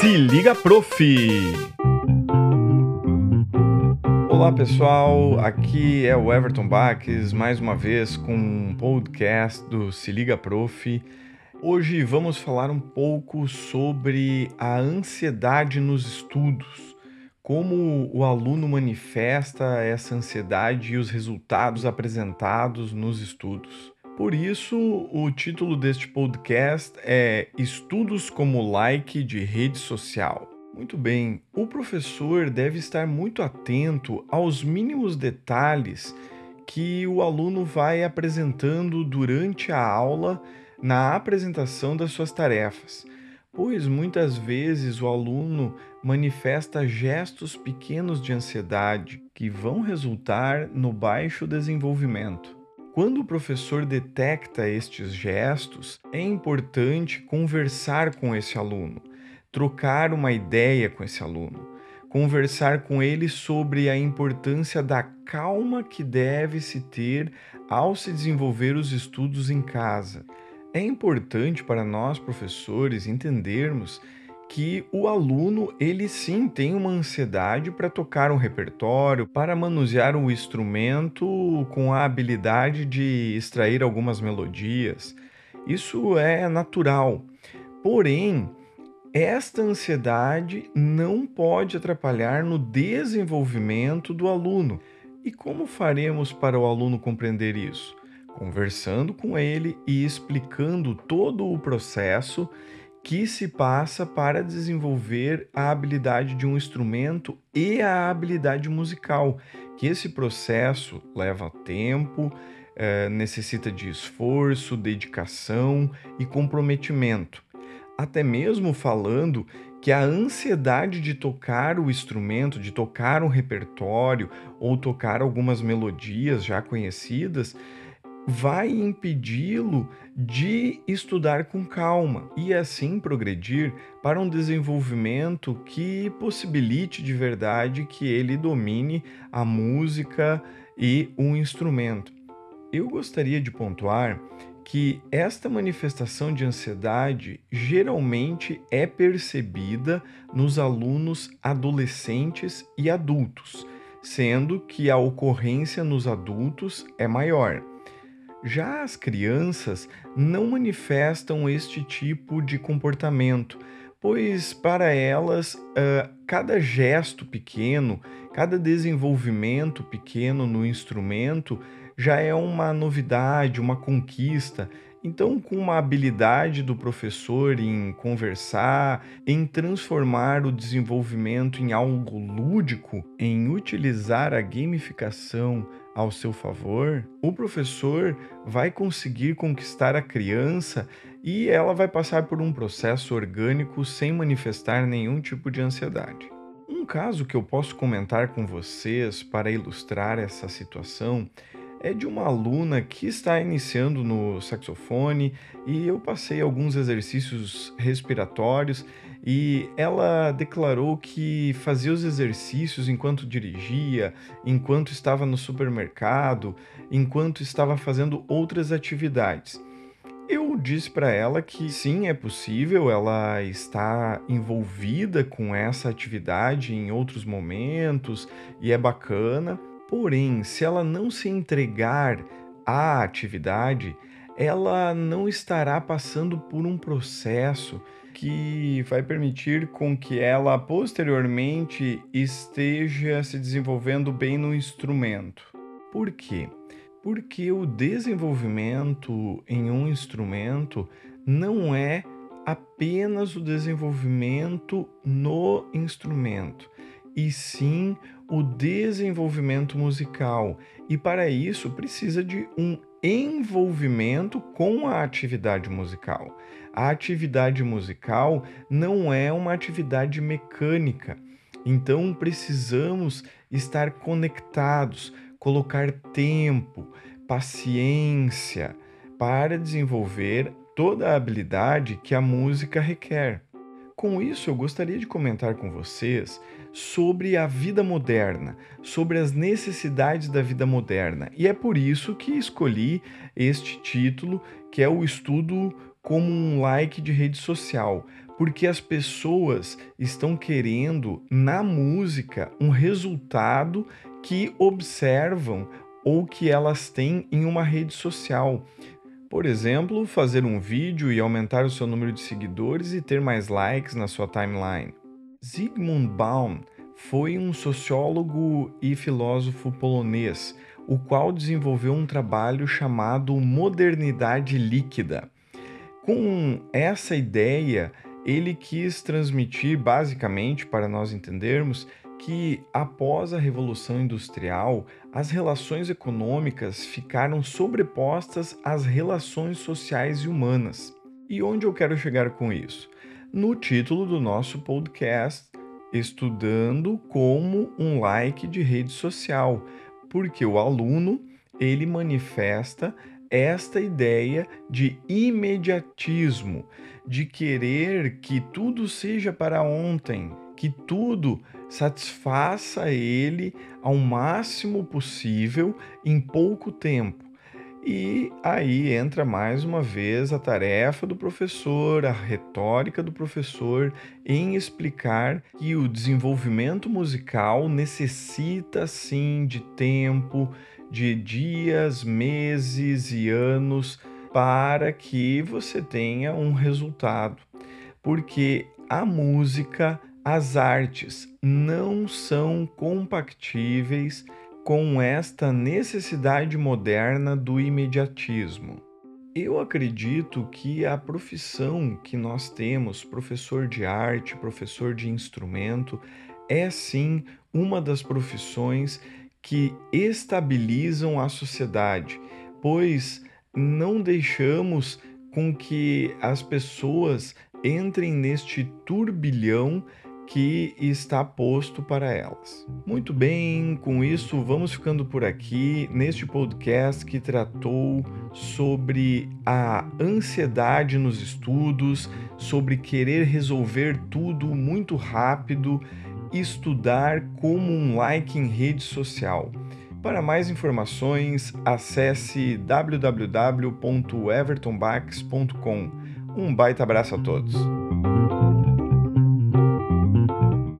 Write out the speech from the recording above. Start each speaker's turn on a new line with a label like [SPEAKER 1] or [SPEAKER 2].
[SPEAKER 1] Se liga, prof! Olá pessoal, aqui é o Everton Baques, mais uma vez com um podcast do Se Liga Prof. Hoje vamos falar um pouco sobre a ansiedade nos estudos, como o aluno manifesta essa ansiedade e os resultados apresentados nos estudos. Por isso, o título deste podcast é Estudos como Like de Rede Social. Muito bem, o professor deve estar muito atento aos mínimos detalhes que o aluno vai apresentando durante a aula na apresentação das suas tarefas, pois muitas vezes o aluno manifesta gestos pequenos de ansiedade que vão resultar no baixo desenvolvimento. Quando o professor detecta estes gestos, é importante conversar com esse aluno, trocar uma ideia com esse aluno, conversar com ele sobre a importância da calma que deve se ter ao se desenvolver os estudos em casa. É importante para nós professores entendermos que o aluno ele sim tem uma ansiedade para tocar um repertório, para manusear um instrumento com a habilidade de extrair algumas melodias. Isso é natural. Porém, esta ansiedade não pode atrapalhar no desenvolvimento do aluno. E como faremos para o aluno compreender isso? Conversando com ele e explicando todo o processo que se passa para desenvolver a habilidade de um instrumento e a habilidade musical, que esse processo leva tempo, é, necessita de esforço, dedicação e comprometimento. Até mesmo falando que a ansiedade de tocar o instrumento, de tocar um repertório ou tocar algumas melodias já conhecidas, vai impedi-lo de estudar com calma e assim progredir para um desenvolvimento que possibilite de verdade que ele domine a música e um instrumento. Eu gostaria de pontuar que esta manifestação de ansiedade geralmente é percebida nos alunos adolescentes e adultos, sendo que a ocorrência nos adultos é maior. Já as crianças não manifestam este tipo de comportamento, pois para elas uh, cada gesto pequeno, cada desenvolvimento pequeno no instrumento já é uma novidade, uma conquista. Então, com uma habilidade do professor em conversar, em transformar o desenvolvimento em algo lúdico, em utilizar a gamificação ao seu favor, o professor vai conseguir conquistar a criança e ela vai passar por um processo orgânico sem manifestar nenhum tipo de ansiedade. Um caso que eu posso comentar com vocês para ilustrar essa situação é de uma aluna que está iniciando no saxofone e eu passei alguns exercícios respiratórios e ela declarou que fazia os exercícios enquanto dirigia, enquanto estava no supermercado, enquanto estava fazendo outras atividades. Eu disse para ela que sim, é possível, ela está envolvida com essa atividade em outros momentos e é bacana, porém, se ela não se entregar à atividade, ela não estará passando por um processo que vai permitir com que ela posteriormente esteja se desenvolvendo bem no instrumento. Por quê? Porque o desenvolvimento em um instrumento não é apenas o desenvolvimento no instrumento, e sim o desenvolvimento musical. E para isso precisa de um envolvimento com a atividade musical. A atividade musical não é uma atividade mecânica, então precisamos estar conectados, colocar tempo, paciência para desenvolver toda a habilidade que a música requer. Com isso, eu gostaria de comentar com vocês sobre a vida moderna, sobre as necessidades da vida moderna. E é por isso que escolhi este título, que é o estudo como um like de rede social, porque as pessoas estão querendo na música um resultado que observam ou que elas têm em uma rede social. Por exemplo, fazer um vídeo e aumentar o seu número de seguidores e ter mais likes na sua timeline. Zygmunt Baum foi um sociólogo e filósofo polonês, o qual desenvolveu um trabalho chamado modernidade líquida. Com essa ideia, ele quis transmitir basicamente para nós entendermos que após a Revolução Industrial, as relações econômicas ficaram sobrepostas às relações sociais e humanas. E onde eu quero chegar com isso? No título do nosso podcast, Estudando como um like de rede social, porque o aluno ele manifesta esta ideia de imediatismo, de querer que tudo seja para ontem, que tudo satisfaça ele ao máximo possível em pouco tempo. E aí entra mais uma vez a tarefa do professor, a retórica do professor em explicar que o desenvolvimento musical necessita sim de tempo, de dias, meses e anos para que você tenha um resultado. Porque a música as artes não são compatíveis com esta necessidade moderna do imediatismo. Eu acredito que a profissão que nós temos, professor de arte, professor de instrumento, é sim uma das profissões que estabilizam a sociedade, pois não deixamos com que as pessoas entrem neste turbilhão que está posto para elas. Muito bem, com isso vamos ficando por aqui neste podcast que tratou sobre a ansiedade nos estudos, sobre querer resolver tudo muito rápido, estudar como um like em rede social. Para mais informações, acesse www.evertonbax.com. Um baita abraço a todos.